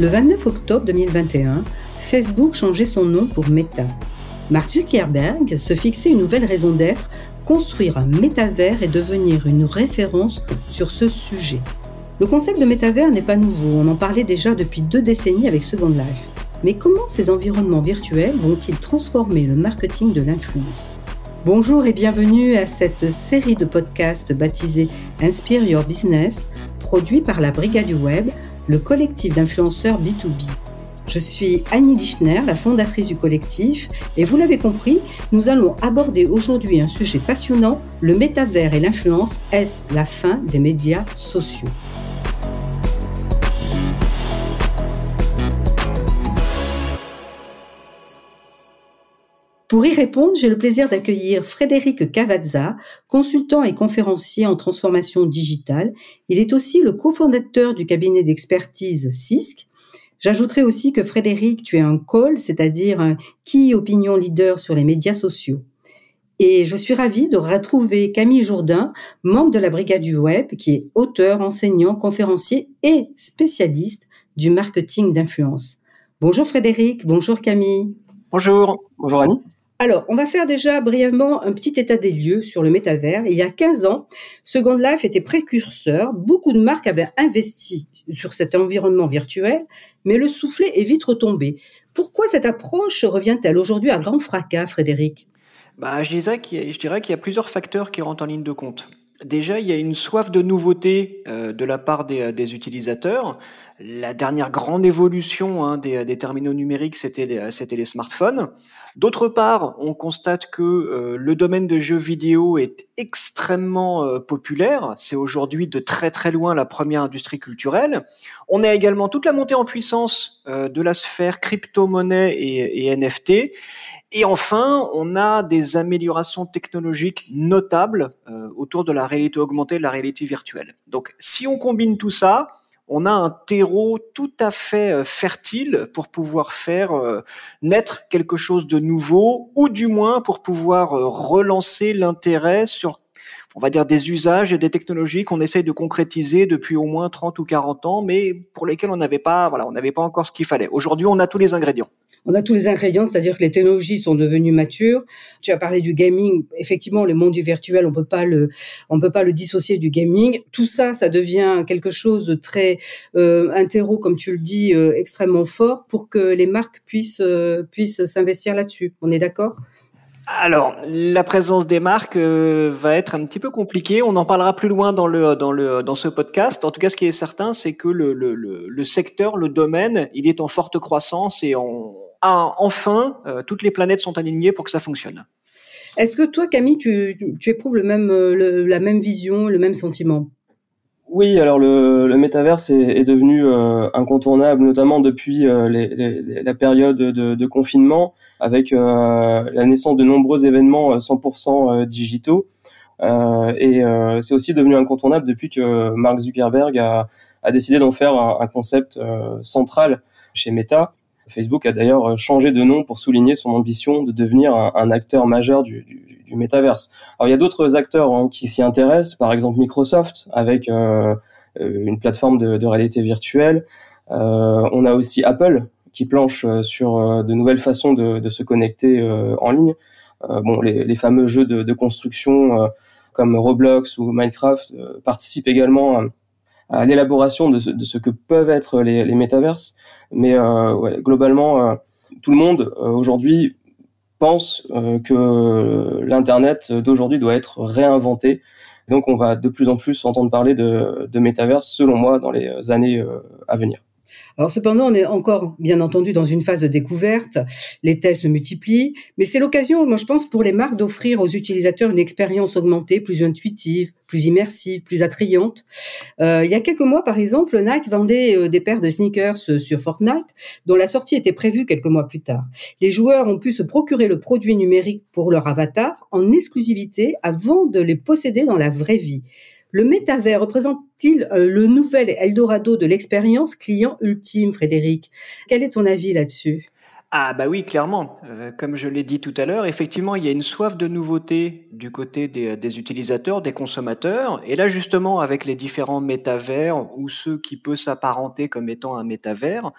Le 29 octobre 2021, Facebook changeait son nom pour Meta. Mark Zuckerberg se fixait une nouvelle raison d'être, construire un métavers et devenir une référence sur ce sujet. Le concept de métavers n'est pas nouveau, on en parlait déjà depuis deux décennies avec Second Life. Mais comment ces environnements virtuels vont-ils transformer le marketing de l'influence? Bonjour et bienvenue à cette série de podcasts baptisée Inspire Your Business, produit par la Brigade du Web le collectif d'influenceurs B2B. Je suis Annie Lichner, la fondatrice du collectif, et vous l'avez compris, nous allons aborder aujourd'hui un sujet passionnant, le métavers et l'influence, est-ce la fin des médias sociaux? Pour y répondre, j'ai le plaisir d'accueillir Frédéric Cavazza, consultant et conférencier en transformation digitale. Il est aussi le cofondateur du cabinet d'expertise CISC. J'ajouterai aussi que Frédéric, tu es un call, c'est-à-dire un key opinion leader sur les médias sociaux. Et je suis ravie de retrouver Camille Jourdain, membre de la Brigade du Web, qui est auteur, enseignant, conférencier et spécialiste du marketing d'influence. Bonjour Frédéric, bonjour Camille. Bonjour, bonjour Annie. Alors, on va faire déjà brièvement un petit état des lieux sur le métavers. Il y a 15 ans, Second Life était précurseur. Beaucoup de marques avaient investi sur cet environnement virtuel, mais le soufflet est vite retombé. Pourquoi cette approche revient-elle aujourd'hui à grand fracas, Frédéric? Bah, je, dirais qu'il y a plusieurs facteurs qui rentrent en ligne de compte. Déjà, il y a une soif de nouveauté euh, de la part des, des utilisateurs. La dernière grande évolution hein, des, terminaux numériques, c'était les smartphones. D'autre part, on constate que euh, le domaine de jeux vidéo est extrêmement euh, populaire. C'est aujourd'hui de très très loin la première industrie culturelle. On a également toute la montée en puissance euh, de la sphère crypto-monnaie et, et NFT. Et enfin, on a des améliorations technologiques notables autour de la réalité augmentée et de la réalité virtuelle. Donc, si on combine tout ça, on a un terreau tout à fait euh, fertile pour pouvoir faire euh, naître quelque chose de nouveau, ou du moins pour pouvoir euh, relancer l'intérêt sur on va dire des usages et des technologies qu'on essaye de concrétiser depuis au moins 30 ou 40 ans, mais pour lesquels on n'avait pas, voilà, on n'avait pas encore ce qu'il fallait. Aujourd'hui, on a tous les ingrédients on a tous les ingrédients, c'est-à-dire que les technologies sont devenues matures. Tu as parlé du gaming. Effectivement, le monde du virtuel, on peut pas le, on peut pas le dissocier du gaming. Tout ça, ça devient quelque chose de très euh, interro, comme tu le dis, euh, extrêmement fort pour que les marques puissent euh, puissent s'investir là-dessus. On est d'accord? Alors, la présence des marques euh, va être un petit peu compliquée. On en parlera plus loin dans le dans le dans ce podcast. En tout cas, ce qui est certain, c'est que le, le, le, secteur, le domaine, il est en forte croissance et on, enfin, euh, toutes les planètes sont alignées pour que ça fonctionne. Est-ce que toi, Camille, tu, éprouves le même, euh, la même vision, le même sentiment? Oui, alors le, le métaverse est, devenu euh, incontournable, notamment depuis la période de, confinement, avec la naissance de nombreux événements 100% digitaux. et c'est aussi devenu incontournable depuis que Mark Zuckerberg a, décidé d'en faire un concept central chez Meta. Facebook a d'ailleurs euh, changé de nom pour souligner son ambition de devenir un, acteur majeur du, du, du métaverse. Alors il y a d'autres acteurs hein, qui s'y intéressent, par exemple Microsoft avec euh, euh, une plateforme de, de réalité virtuelle. Euh, on a aussi Apple qui planche sur de nouvelles façons de, de se connecter en ligne. bon, les, les, fameux jeux de, de construction comme Roblox ou Minecraft participent également à l'élaboration de, ce que peuvent être les, métaverses. Mais euh, globalement, euh, tout le monde euh, aujourd'hui pense que l'Internet d'aujourd'hui doit être réinventé. Donc on va de plus en plus entendre parler de, de selon moi, dans les années à venir. Alors cependant, on est encore, bien entendu, dans une phase de découverte. Les tests se multiplient, mais c'est l'occasion, moi je pense, pour les marques d'offrir aux utilisateurs une expérience augmentée, plus intuitive, plus immersive, plus attrayante. Euh, il y a quelques mois, par exemple, Nike vendait euh, des paires de sneakers euh, sur Fortnite, dont la sortie était prévue quelques mois plus tard. Les joueurs ont pu se procurer le produit numérique pour leur avatar en exclusivité avant de les posséder dans la vraie vie. Le métavers représente-t-il euh, le nouvel Eldorado de l'expérience client ultime, Frédéric? Quel est ton avis là-dessus? Ah bah oui, clairement. Euh, comme je l'ai dit tout à l'heure, effectivement, il y a une soif de nouveauté du côté des, des, utilisateurs, des consommateurs. Et là, justement, avec les différents métavers ou ceux qui peuvent s'apparenter comme étant un métavers,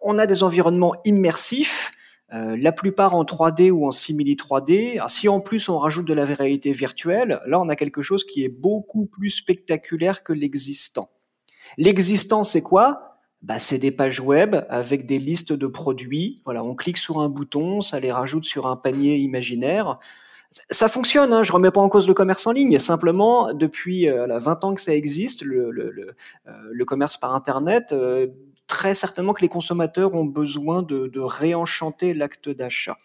on a des environnements immersifs, euh, la plupart en 3D ou en simili 3D. si en plus on rajoute de la réalité virtuelle, là, on a quelque chose qui est beaucoup plus spectaculaire que l'existant. L'existant, c'est quoi? Bah, c'est des pages web avec des listes de produits. Voilà, on clique sur un bouton, ça les rajoute sur un panier imaginaire. Ça fonctionne, hein, je remets pas en cause le commerce en ligne. Simplement, depuis euh, 20 ans que ça existe, le, le, le, euh, le commerce par Internet, euh, très certainement que les consommateurs ont besoin de, réenchanter l'acte d'achat.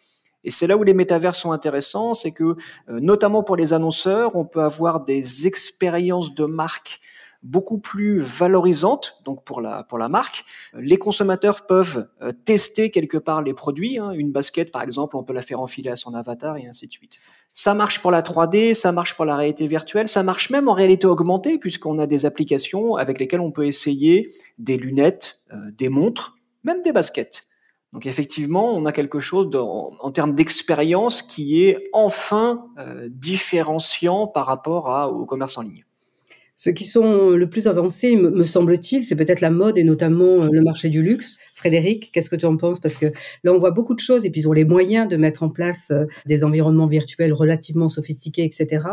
Et c'est là où les métavers sont intéressants, c'est que, euh, notamment pour les annonceurs, on peut avoir des expériences de marque beaucoup plus valorisante donc pour la pour la marque. Les consommateurs peuvent euh, tester quelque part les produits. Hein. Une basket par exemple, on peut la faire enfiler à son avatar et ainsi de suite. Ça marche pour la 3D, ça marche pour la réalité virtuelle, ça marche même en réalité augmentée puisqu'on a des applications avec lesquelles on peut essayer des lunettes, euh, des montres, même des baskets. Donc effectivement, on a quelque chose en, termes d'expérience qui est enfin euh, différenciant par rapport à, au commerce en ligne. Ceux qui sont le plus avancés, me semble-t-il, c'est peut-être la mode et notamment euh, le marché du luxe. Frédéric, qu'est-ce que tu en penses? Parce que là, on voit beaucoup de choses et puis ils ont les moyens de mettre en place euh, des environnements virtuels relativement sophistiqués, etc.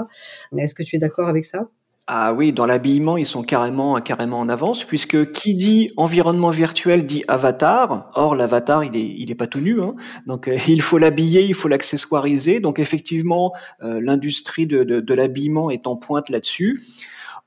Est-ce que tu es d'accord avec ça? Ah oui, dans l'habillement, ils sont carrément, carrément en avance, puisque qui dit environnement virtuel dit avatar. Or, l'avatar, il est, il est pas tout nu, hein. donc euh, il faut l'habiller, il faut l'accessoiriser. Donc effectivement, l'industrie de, de l'habillement est en pointe là-dessus.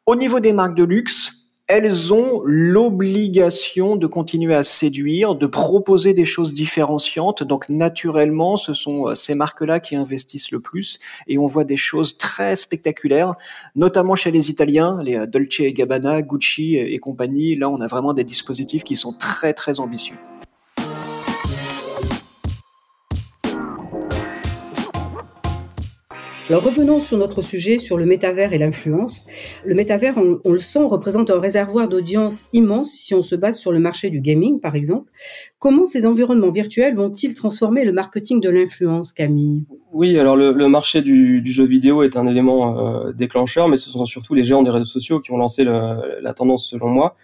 Au niveau des marques de luxe, elles ont l'obligation de continuer à séduire, de proposer des choses différenciantes. Donc naturellement, ce sont euh, ces marques-là qui investissent le plus et on voit des choses très spectaculaires, notamment chez les Italiens, les euh, Dolce et Gabbana, Gucci et compagnie. Là, on a vraiment des dispositifs qui sont très très ambitieux. Alors revenons sur notre sujet, sur le métavers et l'influence. Le métavers, on, le sent, représente un réservoir d'audience immense si on se base sur le marché du gaming, par exemple. Comment ces environnements virtuels vont-ils transformer le marketing de l'influence, Camille? Oui, alors le, marché du, jeu vidéo est un élément euh, déclencheur, mais ce sont surtout les géants des réseaux sociaux qui ont lancé la tendance selon moi.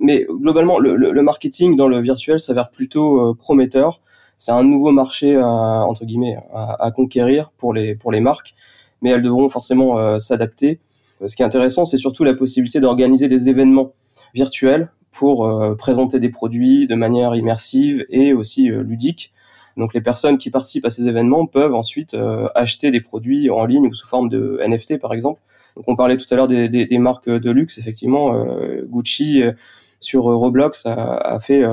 Mais globalement, le, marketing dans le virtuel s'avère plutôt euh, prometteur c'est un nouveau marché à, entre guillemets à, conquérir pour les pour les marques, mais elles devront forcément euh, s'adapter. Euh, ce qui est intéressant, c'est surtout la possibilité d'organiser des événements virtuels pour euh, présenter des produits de manière immersive et aussi ludique. Donc les personnes qui participent à ces événements peuvent ensuite acheter des produits en ligne ou sous forme de NFT par exemple. Donc on parlait tout à l'heure des, des, marques de luxe, effectivement, Gucci sur Roblox a fait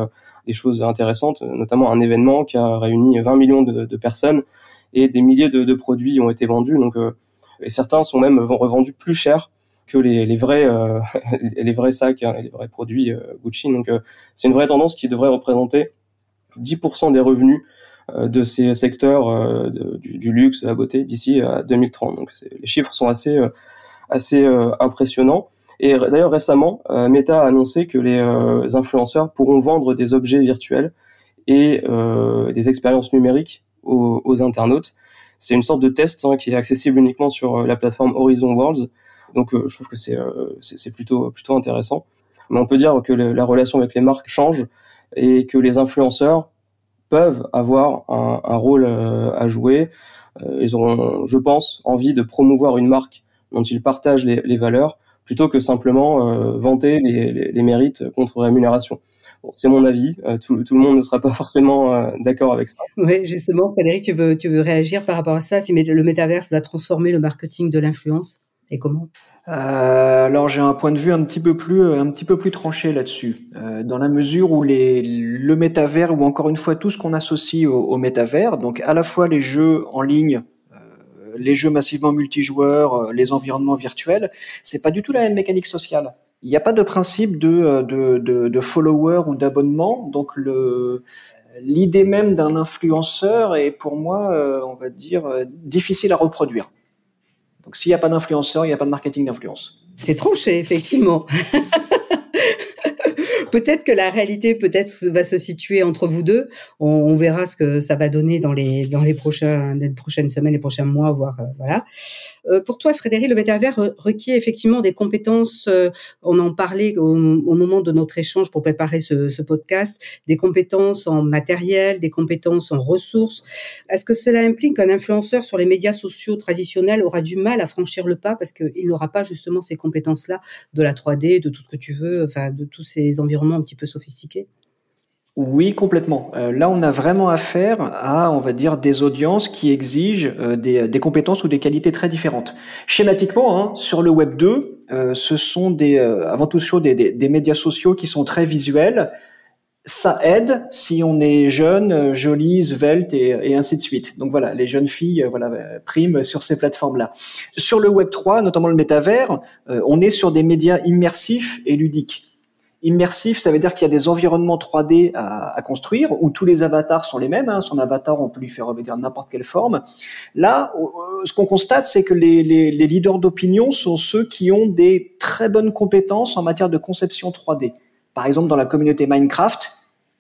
des choses intéressantes, notamment un événement qui a réuni 20 millions de, personnes et des milliers de, produits ont été vendus. Donc, euh, certains sont même revendus plus cher que les, vrais euh, les vrais sacs, hein, les vrais produits euh, Gucci. Donc, c'est une vraie tendance qui devrait représenter 10% des revenus de ces secteurs du, luxe, de la beauté d'ici à 2030. Donc, les chiffres sont assez assez impressionnants. Et d'ailleurs récemment, euh, Meta a annoncé que les euh, influenceurs pourront vendre des objets virtuels et euh, des expériences numériques aux, internautes. C'est une sorte de test hein, qui est accessible uniquement sur la plateforme Horizon Worlds. Donc je trouve que c'est plutôt intéressant. Mais on peut dire que la relation avec les marques change et que les influenceurs peuvent avoir un, rôle à jouer. ils auront, je pense, envie de promouvoir une marque dont ils partagent les valeurs plutôt que simplement euh, vanter les, mérites contre rémunération. c'est mon avis. Euh, tout, le monde ne sera pas forcément euh, d'accord avec ça. Oui, justement, Frédéric, tu veux, tu veux réagir par rapport à ça? Si le métaverse va transformer le marketing de l'influence et comment? Alors j'ai un point de vue un petit peu plus un petit peu plus tranché là-dessus, dans la mesure où les, le métavers ou encore une fois tout ce qu'on associe au, au métavers, donc à la fois les jeux en ligne les jeux massivement multijoueurs, euh, les environnements virtuels, c'est pas du tout la même mécanique sociale. Il n'y a pas de principe de, euh, de, de, de follower ou d'abonnement, donc le l'idée même d'un influenceur est pour moi, euh, on va dire, difficile à reproduire. Donc s'il n'y a pas d'influenceur, il n'y a pas de marketing d'influence. C'est tranché, effectivement. peut-être que la réalité peut-être va se situer entre vous deux. On, verra ce que ça va donner dans les dans les prochaines semaines, les prochains mois, voire euh, voilà. Euh, pour toi, Frédéric, le métavers requiert effectivement des compétences. Euh, on en parlait au, moment de notre échange pour préparer ce, podcast, des compétences en matériel, des compétences en ressources. Est-ce que cela implique qu'un influenceur sur les médias sociaux traditionnels aura du mal à franchir le pas parce qu'il n'aura pas justement ces compétences-là de la 3D, de tout ce que tu veux, enfin de tous ces environnements un petit peu sophistiqués? Oui, complètement. Euh, là, on a vraiment affaire à, on va dire, des audiences qui exigent euh, des, compétences ou des qualités très différentes. Schématiquement, hein, sur le Web 2, euh, ce sont des, avant tout chose des, des, médias sociaux qui sont très visuels. Ça aide si on est jeune, jolie, svelte et, et ainsi de suite. Donc voilà, les jeunes filles, voilà, priment sur ces plateformes-là. Sur le Web 3, notamment le métavers, on est sur des médias immersifs et ludiques. Immersif, ça veut dire qu'il y a des environnements 3D à, à, construire où tous les avatars sont les mêmes. Hein. Son avatar, on peut lui faire revêtir n'importe quelle forme. Là, euh, ce qu'on constate, c'est que les, les, les leaders d'opinion sont ceux qui ont des très bonnes compétences en matière de conception 3D. Par exemple, dans la communauté Minecraft,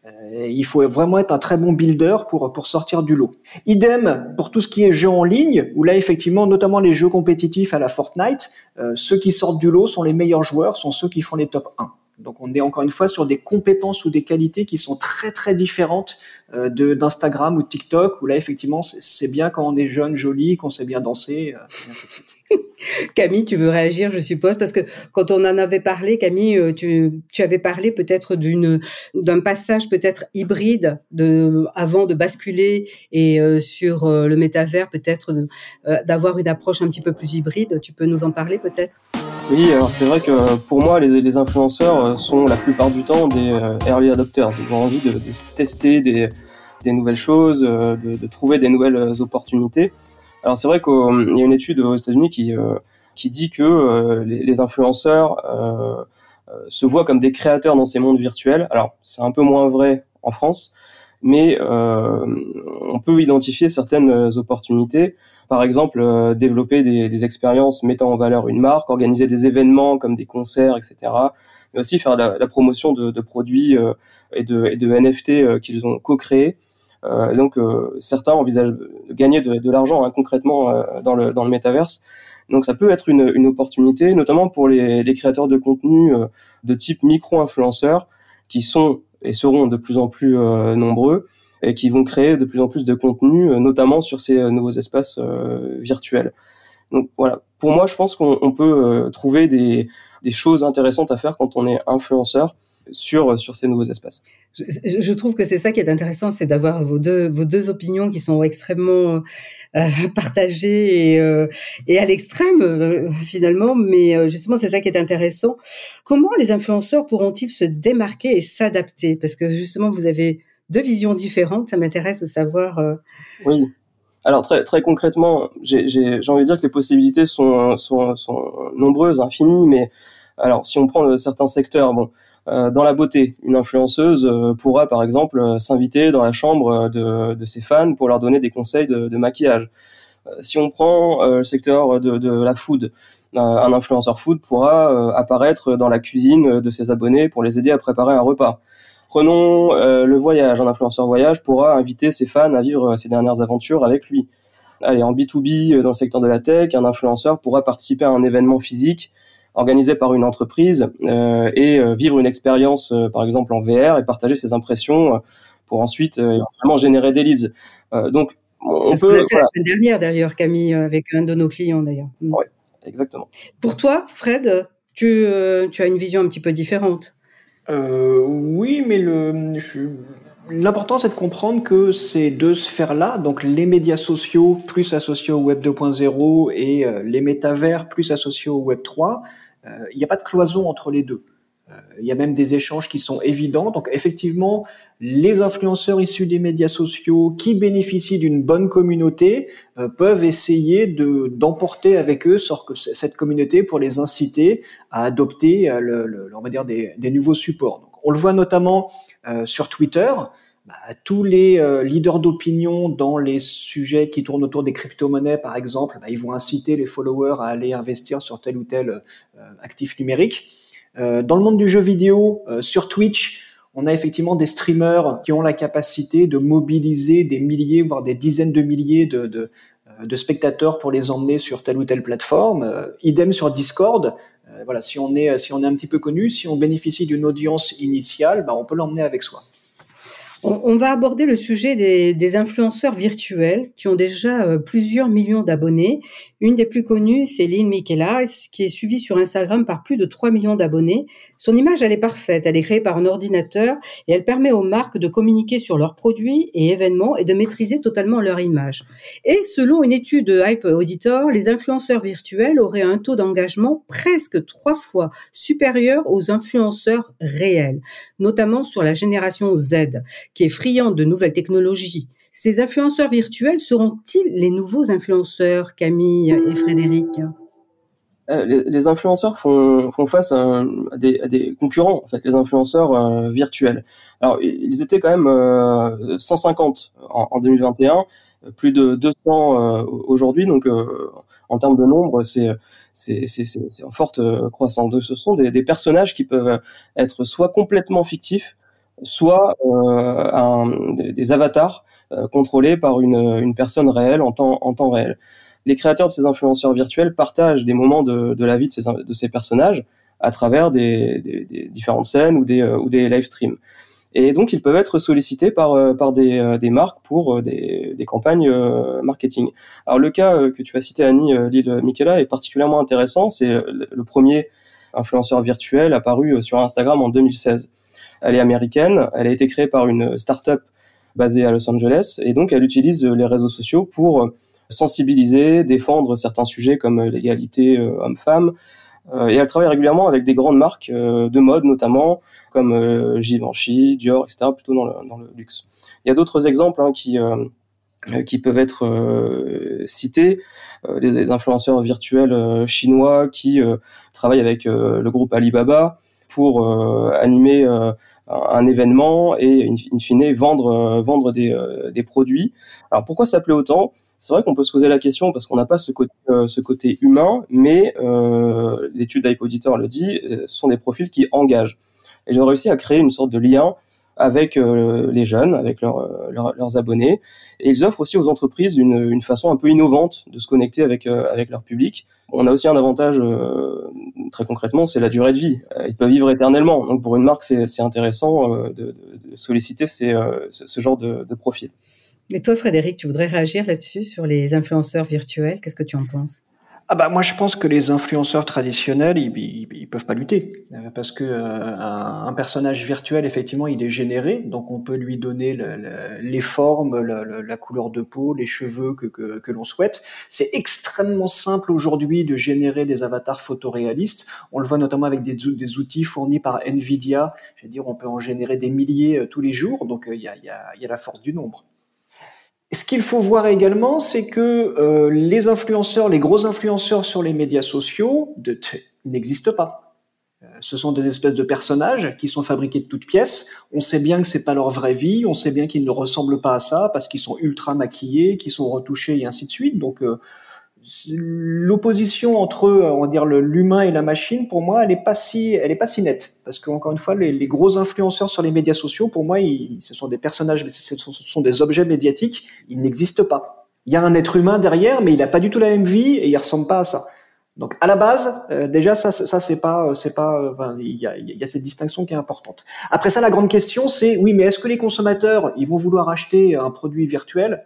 euh, il faut vraiment être un très bon builder pour, pour sortir du lot. Idem pour tout ce qui est jeu en ligne, où là, effectivement, notamment les jeux compétitifs à la Fortnite, euh, ceux qui sortent du lot sont les meilleurs joueurs, sont ceux qui font les top 1. Donc on est encore une fois sur des compétences ou des qualités qui sont très très différentes euh, de d'Instagram ou de TikTok où là effectivement c'est bien quand on est jeune, joli, qu'on sait bien danser. Euh, Camille, tu veux réagir, je suppose, parce que quand on en avait parlé, Camille, euh, tu, tu avais parlé peut-être d'une d'un passage peut-être hybride de avant de basculer et sur le métavers peut-être d'avoir une approche un petit peu plus hybride. Tu peux nous en parler peut-être? Oui, alors c'est vrai que pour moi, les, influenceurs euh, sont la plupart du temps des euh, early adopters. Ils ont envie de, tester des, nouvelles choses, euh, de, trouver des nouvelles opportunités. Alors c'est vrai qu'il y a une étude aux États-Unis qui, qui dit que les, influenceurs se voient comme des créateurs dans ces mondes virtuels. Alors c'est un peu moins vrai en France, mais on peut identifier certaines opportunités par exemple euh, développer des, des, expériences mettant en valeur une marque, organiser des événements comme des concerts, etc. Mais aussi faire la, la promotion de, de produits euh, et, de, et, de, NFT euh, qu'ils ont co-créés. donc certains envisagent de gagner de, de l'argent hein, concrètement dans le dans le métaverse. Donc ça peut être une, une opportunité, notamment pour les, les créateurs de contenu de type micro-influenceurs qui sont et seront de plus en plus nombreux et qui vont créer de plus en plus de contenu, euh, notamment sur ces euh, nouveaux espaces euh, virtuels. Donc voilà, pour moi, je pense qu'on peut trouver des, des choses intéressantes à faire quand on est influenceur sur sur ces nouveaux espaces. Je, je trouve que c'est ça qui est intéressant, c'est d'avoir vos deux vos deux opinions qui sont extrêmement euh, partagées et, euh, et à l'extrême euh, finalement, mais justement c'est ça qui est intéressant. Comment les influenceurs pourront-ils se démarquer et s'adapter? Parce que justement vous avez deux visions différentes. Ça m'intéresse de savoir. Oui. Alors très très concrètement, j'ai envie de dire que les possibilités sont, sont, sont nombreuses, infinies, mais alors si on prend certains secteurs, bon, dans la beauté, une influenceuse pourra par exemple s'inviter dans la chambre de, ses fans pour leur donner des conseils de, maquillage. si on prend le secteur de, de la food, un influenceur food pourra apparaître dans la cuisine de ses abonnés pour les aider à préparer un repas. Prenons euh, le voyage. Un influenceur voyage pourra inviter ses fans à vivre ses dernières aventures avec lui. Allez, en B2B, euh, dans le secteur de la tech, un influenceur pourra participer à un événement physique organisé par une entreprise euh, et vivre une expérience, par exemple en VR, et partager ses impressions pour ensuite éventuellement générer des leads. donc, on peut. Ce fait la semaine dernière, d'ailleurs, Camille, avec un de nos clients, d'ailleurs. Mm. Oui, exactement. Pour toi, Fred, tu, tu as une vision un petit peu différente? Euh, oui, mais le, l'important c'est de comprendre que ces deux sphères-là, donc les médias sociaux plus associés au Web 2.0 et euh, les métavers plus associés au Web 3, euh, il n'y a pas de cloison entre les deux. Il y a même des échanges qui sont évidents. Donc effectivement, les influenceurs issus des médias sociaux qui bénéficient d'une bonne communauté peuvent essayer de d'emporter avec eux cette communauté pour les inciter à adopter on va dire des, nouveaux supports. On le voit notamment sur Twitter. Bah, tous les leaders d'opinion dans les sujets qui tournent autour des crypto-monnaies, par exemple, bah, ils vont inciter les followers à aller investir sur tel ou tel actif numérique. dans le monde du jeu vidéo, sur Twitch, on a effectivement des streamers qui ont la capacité de mobiliser des milliers, voire des dizaines de milliers de, de, spectateurs pour les emmener sur telle ou telle plateforme. idem sur Discord. voilà, si on est si on est un petit peu connu, si on bénéficie d'une audience initiale, bah, on peut l'emmener avec soi. On, va aborder le sujet des, influenceurs virtuels qui ont déjà euh, plusieurs millions d'abonnés. Une des plus connues, c'est Lynn Michela, qui est suivie sur Instagram par plus de 3 millions d'abonnés. Son image, elle est parfaite. Elle est créée par un ordinateur et elle permet aux marques de communiquer sur leurs produits et événements et de maîtriser totalement leur image. Et selon une étude de Hype Auditor, les influenceurs virtuels auraient un taux d'engagement presque trois fois supérieur aux influenceurs réels, notamment sur la génération Z qui est friande de nouvelles technologies. Ces influenceurs virtuels seront-ils les nouveaux influenceurs, Camille et Frédéric? Euh, les, influenceurs font, font face à, des, concurrents, en fait, les influenceurs euh, virtuels. Alors, ils étaient quand même 150 euh, en, 2021, plus de 200 aujourd'hui, donc en termes de nombre, c'est en forte croissance. ce sont des, personnages qui peuvent être soit complètement fictifs, soit euh, des avatars euh, contrôlés par une, une, personne réelle en temps, en temps réel. Les créateurs de ces influenceurs virtuels partagent des moments de, de la vie de ces, de ces personnages à travers des, des, des différentes scènes ou des, euh, ou des live streams. Et donc, ils peuvent être sollicités par, par des, des marques pour des, des campagnes marketing. Alors, le cas que tu as cité, Annie Lille Michela, est particulièrement intéressant. C'est le premier influenceur virtuel apparu sur Instagram en 2016. Elle est américaine, elle a été créée par une start-up basée à Los Angeles et donc elle utilise les réseaux sociaux pour sensibiliser, défendre certains sujets comme l'égalité euh, homme-femme. Euh, et elle travaille régulièrement avec des grandes marques euh, de mode notamment, comme Givenchy, Dior, etc., plutôt dans le, dans le luxe. Il y a d'autres exemples hein, qui, qui peuvent être cités, des, influenceurs virtuels chinois qui travaillent avec le groupe Alibaba pour animer un événement et in, fine vendre euh, vendre des, euh, des produits. Alors pourquoi ça plaît autant? C'est vrai qu'on peut se poser la question parce qu'on n'a pas ce côté, euh, ce côté humain, mais euh, l'étude d'Hypoditor le dit, ce sont des profils qui engagent. Et ont réussi à créer une sorte de lien avec les jeunes, avec leurs abonnés, et ils offrent aussi aux entreprises une, une, façon un peu innovante de se connecter avec, avec leur public. On a aussi un avantage très concrètement, c'est la durée de vie. Euh, ils peuvent vivre éternellement. Donc pour une marque, c'est intéressant euh, de, solliciter euh, ce, genre de, de profil. Et toi, Frédéric, tu voudrais réagir là-dessus sur les influenceurs virtuels? Qu'est-ce que tu en penses? Ah bah moi je pense que les influenceurs traditionnels ils, ils, peuvent pas lutter. Parce que un, personnage virtuel effectivement il est généré. Donc on peut lui donner les formes la, couleur de peau les cheveux que, l'on souhaite. C'est extrêmement simple aujourd'hui de générer des avatars photoréalistes. On le voit notamment avec des, outils fournis par Nvidia. Je veux dire on peut en générer des milliers euh, tous les jours. Donc il y a, y, la force du nombre. Ce qu'il faut voir également, c'est que euh, les influenceurs, les gros influenceurs sur les médias sociaux n'existent pas. Euh, ce sont des espèces de personnages qui sont fabriqués de toutes pièces. On sait bien que c'est pas leur vraie vie. On sait bien qu'ils ne ressemblent pas à ça parce qu'ils sont ultra maquillés, qu'ils sont retouchés et ainsi de suite. Donc euh, l'opposition entre on va dire l'humain et la machine pour moi elle est pas si est pas si nette parce qu'encore une fois les, gros influenceurs sur les médias sociaux pour moi ils, ce sont des personnages ce sont des objets médiatiques ils n'existent pas il y a un être humain derrière mais il a pas du tout la même vie et il ressemble pas à ça donc à la base euh, déjà ça ça c'est pas c'est pas enfin, il y a, y a cette distinction qui est importante. Après ça la grande question c'est oui mais est-ce que les consommateurs ils vont vouloir acheter un produit virtuel?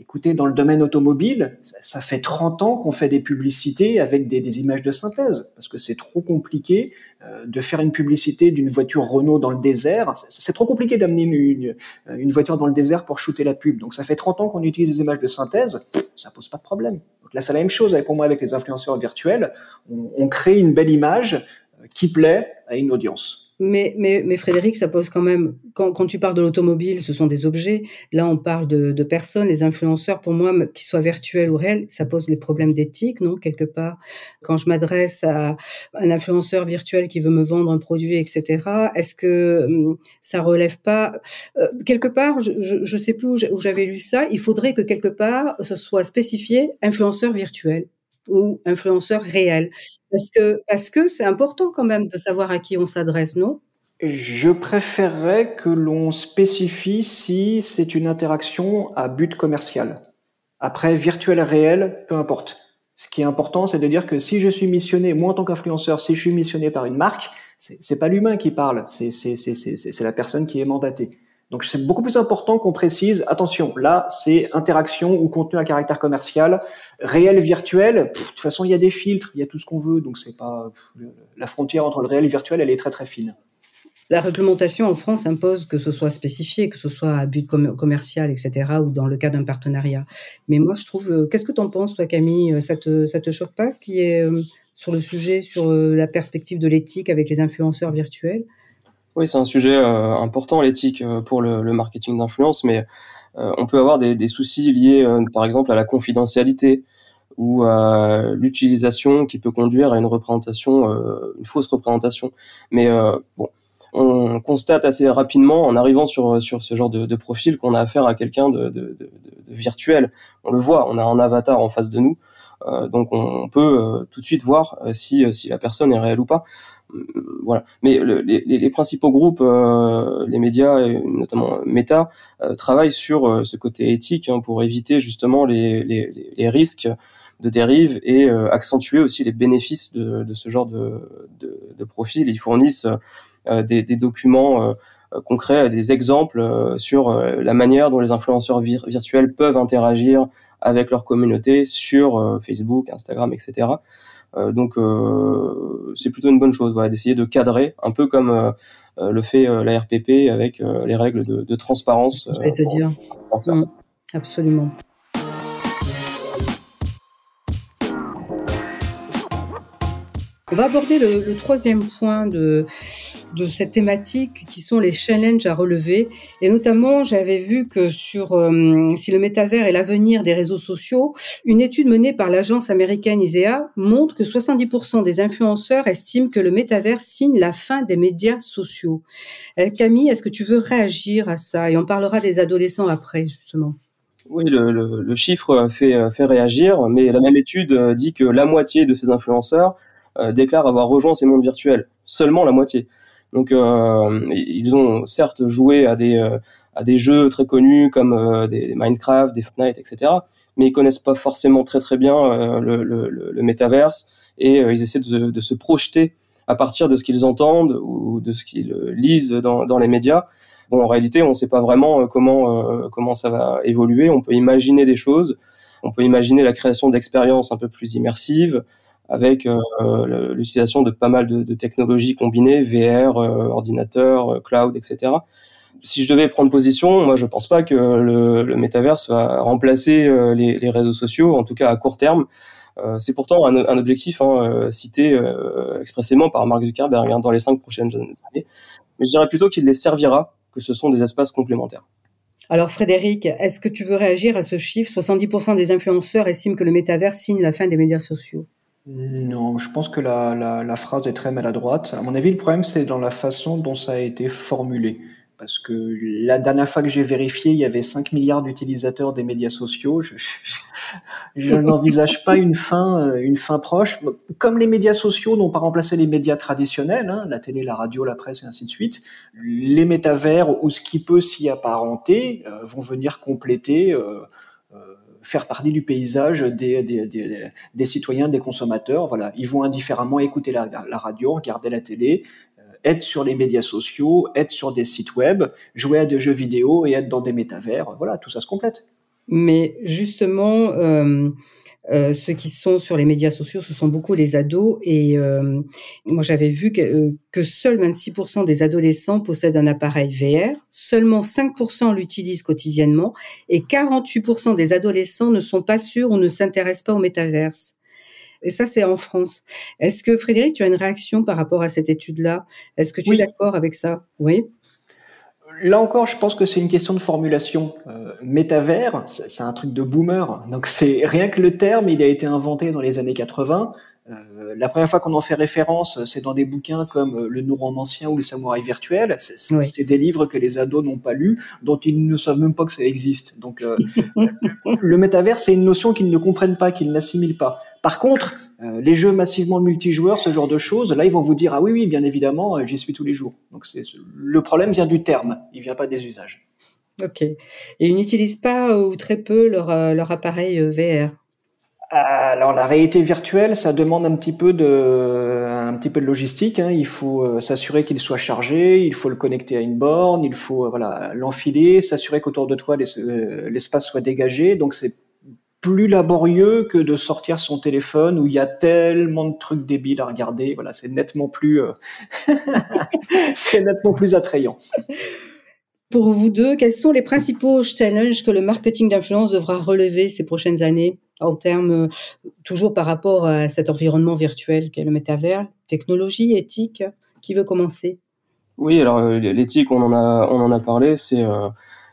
Écoutez, dans le domaine automobile, ça, fait 30 ans qu'on fait des publicités avec des, images de synthèse, parce que c'est trop compliqué euh, de faire une publicité d'une voiture Renault dans le désert. C'est trop compliqué d'amener une, une, voiture dans le désert pour shooter la pub. Donc ça fait 30 ans qu'on utilise des images de synthèse, ça pose pas de problème. Donc là, c'est la même chose pour moi avec les influenceurs virtuels. On, on crée une belle image euh, qui plaît à une audience. Mais, mais, mais Frédéric, ça pose quand même, quand, quand tu parles de l'automobile, ce sont des objets. Là, on parle de, de personnes, les influenceurs, pour moi, qu'ils soient virtuels ou réels, ça pose des problèmes d'éthique, non, quelque part. Quand je m'adresse à un influenceur virtuel qui veut me vendre un produit, etc., est-ce que hum, ça relève pas, euh, quelque part, je, je, je sais plus où j'avais lu ça, il faudrait que quelque part, ce soit spécifié influenceur virtuel ou influenceur réel Parce que parce que c'est important quand même de savoir à qui on s'adresse, non? Je préférerais que l'on spécifie si c'est une interaction à but commercial. Après, virtuel, réel, peu importe. Ce qui est important, c'est de dire que si je suis missionné, moi en tant qu'influenceur, si je suis missionné par une marque, c'est pas l'humain qui parle, c'est la personne qui est mandatée. Donc c'est beaucoup plus important qu'on précise, attention, là c'est interaction ou contenu à caractère commercial, réel, virtuel. de toute façon, il y a des filtres, il y a tout ce qu'on veut, donc c'est pas la frontière entre le réel et le virtuel, elle est très très fine. La réglementation en France impose que ce soit spécifié, que ce soit à but commercial, etc., ou dans le cas d'un partenariat. Mais moi, je trouve, euh, qu'est-ce que tu en penses, toi, Camille? Euh, Ça te, ça te choque pas qui est euh, sur le sujet, sur la perspective de l'éthique avec les influenceurs virtuels? Oui, c'est un sujet important, l'éthique, pour le, marketing d'influence, mais on peut avoir des, soucis liés, par exemple, à la confidentialité ou à l'utilisation qui peut conduire à une représentation, une fausse représentation. Mais bon, on constate assez rapidement en arrivant sur sur ce genre de, profil qu'on a affaire à quelqu'un de, virtuel. On le voit, on a un avatar en face de nous, euh, donc on peut euh, tout de suite voir euh, si si la personne est réelle ou pas. Voilà. Mais les, principaux groupes, les médias, notamment Meta, travaillent sur ce côté éthique hein, pour éviter justement les, les, risques de dérive et accentuer aussi les bénéfices de, de ce genre de, de, de profil. Ils fournissent euh, des, documents euh, euh, concrets, des exemples sur la manière dont les influenceurs virtuels peuvent interagir avec leur communauté sur Facebook, Instagram, etc. donc c'est plutôt une bonne chose d'essayer de cadrer un peu comme le fait la RPP avec les règles de, transparence. Je vais te dire. Mm. absolument. On va aborder le troisième point de, de cette thématique qui sont les challenges à relever. Et notamment, j'avais vu que sur euh, si le métavers est l'avenir des réseaux sociaux, une étude menée par l'agence américaine ISEA montre que 70% des influenceurs estiment que le métavers signe la fin des médias sociaux. Euh, Camille, est-ce que tu veux réagir à ça? Et on parlera des adolescents après, justement. Oui, le, chiffre fait, fait réagir, mais la même étude dit que la moitié de ces influenceurs euh, déclarent avoir rejoint ces mondes virtuels. Seulement la moitié. Donc euh, ils ont certes joué à des euh, à des jeux très connus comme euh, des Minecraft, des Fortnite, etc. Mais ils connaissent pas forcément très très bien le, le, le métaverse et ils essaient de, de, se projeter à partir de ce qu'ils entendent ou de ce qu'ils lisent dans, dans les médias. Bon, en réalité, on ne sait pas vraiment comment comment ça va évoluer. On peut imaginer des choses, on peut imaginer la création d'expériences un peu plus immersives, avec euh, l'utilisation de pas mal de, technologies combinées, VR, euh, ordinateur, euh, cloud, etc. Si je devais prendre position, moi je pense pas que le, le métaverse va remplacer les, réseaux sociaux, en tout cas à court terme. c'est pourtant un, objectif hein, cité expressément par Mark Zuckerberg hein, dans les cinq prochaines années. Mais je dirais plutôt qu'il les servira, que ce sont des espaces complémentaires. Alors Frédéric, est-ce que tu veux réagir à ce chiffre? 70% des influenceurs estiment que le métavers signe la fin des médias sociaux. Non, je pense que la, la, phrase est très maladroite. À mon avis, le problème, c'est dans la façon dont ça a été formulé. Parce que la dernière fois que j'ai vérifié, il y avait 5 milliards d'utilisateurs des médias sociaux. Je, je, n'envisage pas une fin, euh, une fin proche. Comme les médias sociaux n'ont pas remplacé les médias traditionnels, hein, la télé, la radio, la presse et ainsi de suite, les métavers ou ce qui peut s'y apparenter euh, vont venir compléter euh, faire partie du paysage des, des, des, citoyens, des consommateurs. Voilà, ils vont indifféremment écouter la, la radio, regarder la télé, euh, être sur les médias sociaux, être sur des sites web, jouer à des jeux vidéo et être dans des métavers. Voilà, tout ça se complète. Mais justement, euh, euh, ceux qui sont sur les médias sociaux, ce sont beaucoup les ados. Et euh, moi, j'avais vu que, euh, que seuls 26% des adolescents possèdent un appareil VR, seulement 5% l'utilisent quotidiennement, et 48% des adolescents ne sont pas sûrs ou ne s'intéressent pas au métaverse. Et ça, c'est en France. Est-ce que Frédéric, tu as une réaction par rapport à cette étude-là? Est-ce que tu es d'accord avec ça? Oui. Là encore, je pense que c'est une question de formulation. Euh, métavers, c'est un truc de boomer. Donc c'est rien que le terme, il a été inventé dans les années 80. Euh, la première fois qu'on en fait référence, c'est dans des bouquins comme euh, Le Neuromancien ou Le Samouraï virtuel. C'est des livres que les ados n'ont pas lus, dont ils ne savent même pas que ça existe. Donc, euh, le métavers, c'est une notion qu'ils ne comprennent pas, qu'ils n'assimilent pas. Par contre, euh, les jeux massivement multijoueurs, ce genre de choses, là, ils vont vous dire ah oui, oui, bien évidemment, euh, j'y suis tous les jours. Donc c'est le problème vient du terme, il vient pas des usages. Ok. Et ils n'utilisent pas ou très peu leur, leur appareil VR. Alors la réalité virtuelle, ça demande un petit peu de, un petit peu de logistique. Hein. Il faut s'assurer qu'il soit chargé, il faut le connecter à une borne, il faut voilà l'enfiler, s'assurer qu'autour de toi l'espace soit dégagé. Donc c'est plus laborieux que de sortir son téléphone où il y a tellement de trucs débiles à regarder. Voilà, c'est nettement plus, euh, c'est nettement plus attrayant. Pour vous deux, quels sont les principaux challenges que le marketing d'influence devra relever ces prochaines années en termes, euh, toujours par rapport à cet environnement virtuel qu'est le métavers, technologie, éthique Qui veut commencer? Oui, alors euh, l'éthique, on en a, on en a parlé, c'est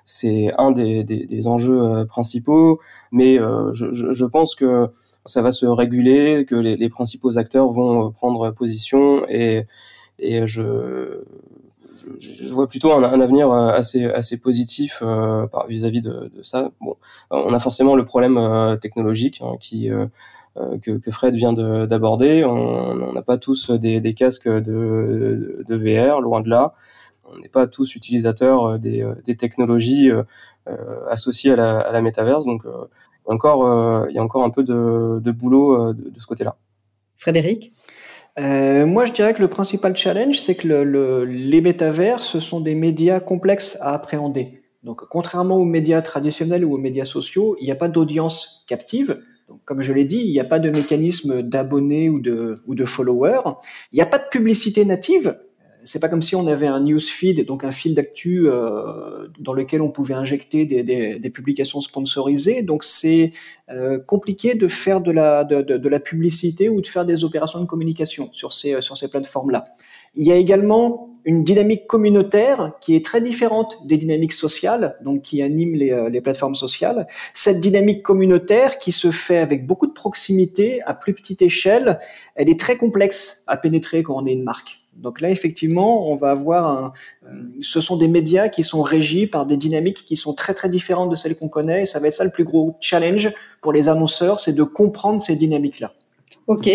c'est un des, des, des, enjeux euh, principaux, mais euh, je, je, pense que ça va se réguler, que les, les principaux acteurs vont euh, prendre position et, et je, je, vois plutôt un, un, avenir assez assez positif vis-à-vis de, de, ça. Bon, on a forcément le problème technologique hein, qui que, que, Fred vient d'aborder. On n'a pas tous des, des casques de, de, VR, loin de là on n'est pas tous utilisateurs euh, des, euh, des technologies euh, associées à la, à la métaverse. Donc, il y a encore, il y a encore un peu de, de boulot de, de, ce côté-là. Frédéric? Euh, moi, je dirais que le principal challenge, c'est que le, le, les métavers, ce sont des médias complexes à appréhender. Donc, contrairement aux médias traditionnels ou aux médias sociaux, il n'y a pas d'audience captive. Donc, comme je l'ai dit, il n'y a pas de mécanisme d'abonnés ou de, ou de followers. Il n'y a pas de publicité native c'est pas comme si on avait un newsfeed, donc un fil d'actu euh, dans lequel on pouvait injecter des, des, des publications sponsorisées. Donc c'est euh, compliqué de faire de la, de, de, la publicité ou de faire des opérations de communication sur ces, sur ces plateformes-là. Il y a également une dynamique communautaire qui est très différente des dynamiques sociales, donc qui animent les, euh, les plateformes sociales. Cette dynamique communautaire qui se fait avec beaucoup de proximité, à plus petite échelle, elle est très complexe à pénétrer quand on est une marque. Donc là, effectivement, on va avoir un, euh, ce sont des médias qui sont régis par des dynamiques qui sont très très différentes de celles qu'on connaît. Ça va être ça le plus gros challenge pour les annonceurs, c'est de comprendre ces dynamiques-là. Ok.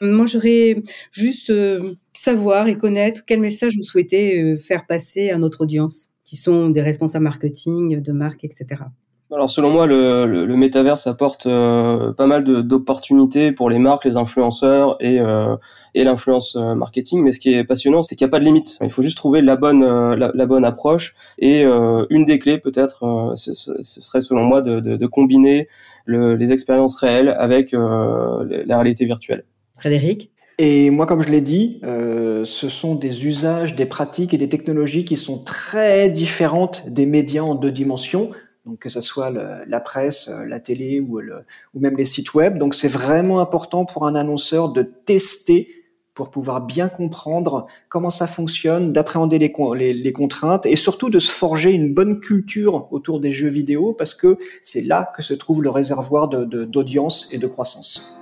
Moi, j'aurais juste euh, savoir et connaître quel message vous souhaitez euh, faire passer à notre audience, qui sont des responsables marketing, de marque, etc. Alors selon moi, le, le, le métaverse apporte euh, pas mal d'opportunités pour les marques, les influenceurs et, euh, et l'influence euh, marketing. Mais ce qui est passionnant, c'est qu'il n'y a pas de limite. Il faut juste trouver la bonne, la, la, bonne approche. Et une des clés, peut-être, ce, ce, serait selon moi de, de, de combiner le, les expériences réelles avec la réalité virtuelle. Frédéric? Et moi, comme je l'ai dit, euh, ce sont des usages, des pratiques et des technologies qui sont très différentes des médias en deux dimensions que ce soit la presse, euh, la télé ou, le, ou même les sites web. Donc c'est vraiment important pour un annonceur de tester pour pouvoir bien comprendre comment ça fonctionne, d'appréhender les, les, contraintes et surtout de se forger une bonne culture autour des jeux vidéo parce que c'est là que se trouve le réservoir d'audience et de croissance.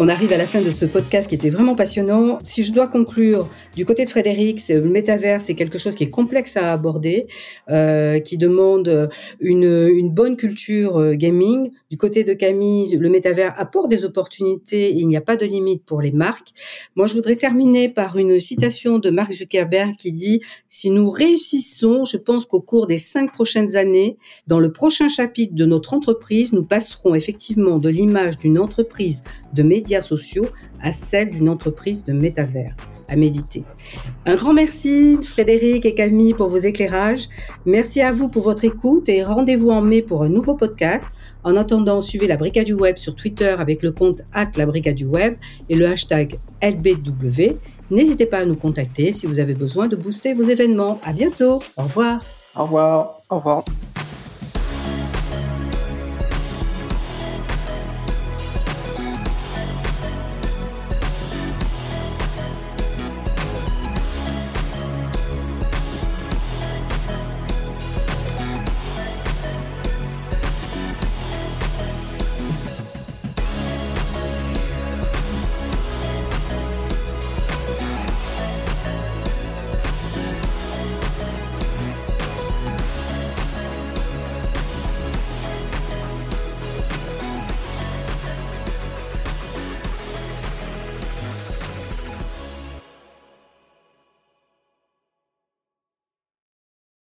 On arrive à la fin de ce podcast qui était vraiment passionnant. Si je dois conclure, du côté de Frédéric, le métavers, c'est quelque chose qui est complexe à aborder, euh, qui demande une, une bonne culture euh, gaming. Du côté de Camille, le métavers apporte des opportunités. il n'y a pas de limite pour les marques. Moi, je voudrais terminer par une citation de Mark Zuckerberg qui dit si nous réussissons, je pense qu'au cours des cinq prochaines années, dans le prochain chapitre de notre entreprise, nous passerons effectivement de l'image d'une entreprise de médias sociaux à celle d'une entreprise de métavers à méditer. Un grand merci Frédéric et Camille pour vos éclairages. Merci à vous pour votre écoute et rendez-vous en mai pour un nouveau podcast. En attendant, suivez la Brigade du Web sur Twitter avec le compte la Brigade du Web et le hashtag LBW. N'hésitez pas à nous contacter si vous avez besoin de booster vos événements. À bientôt. Au revoir. Au revoir. Au revoir.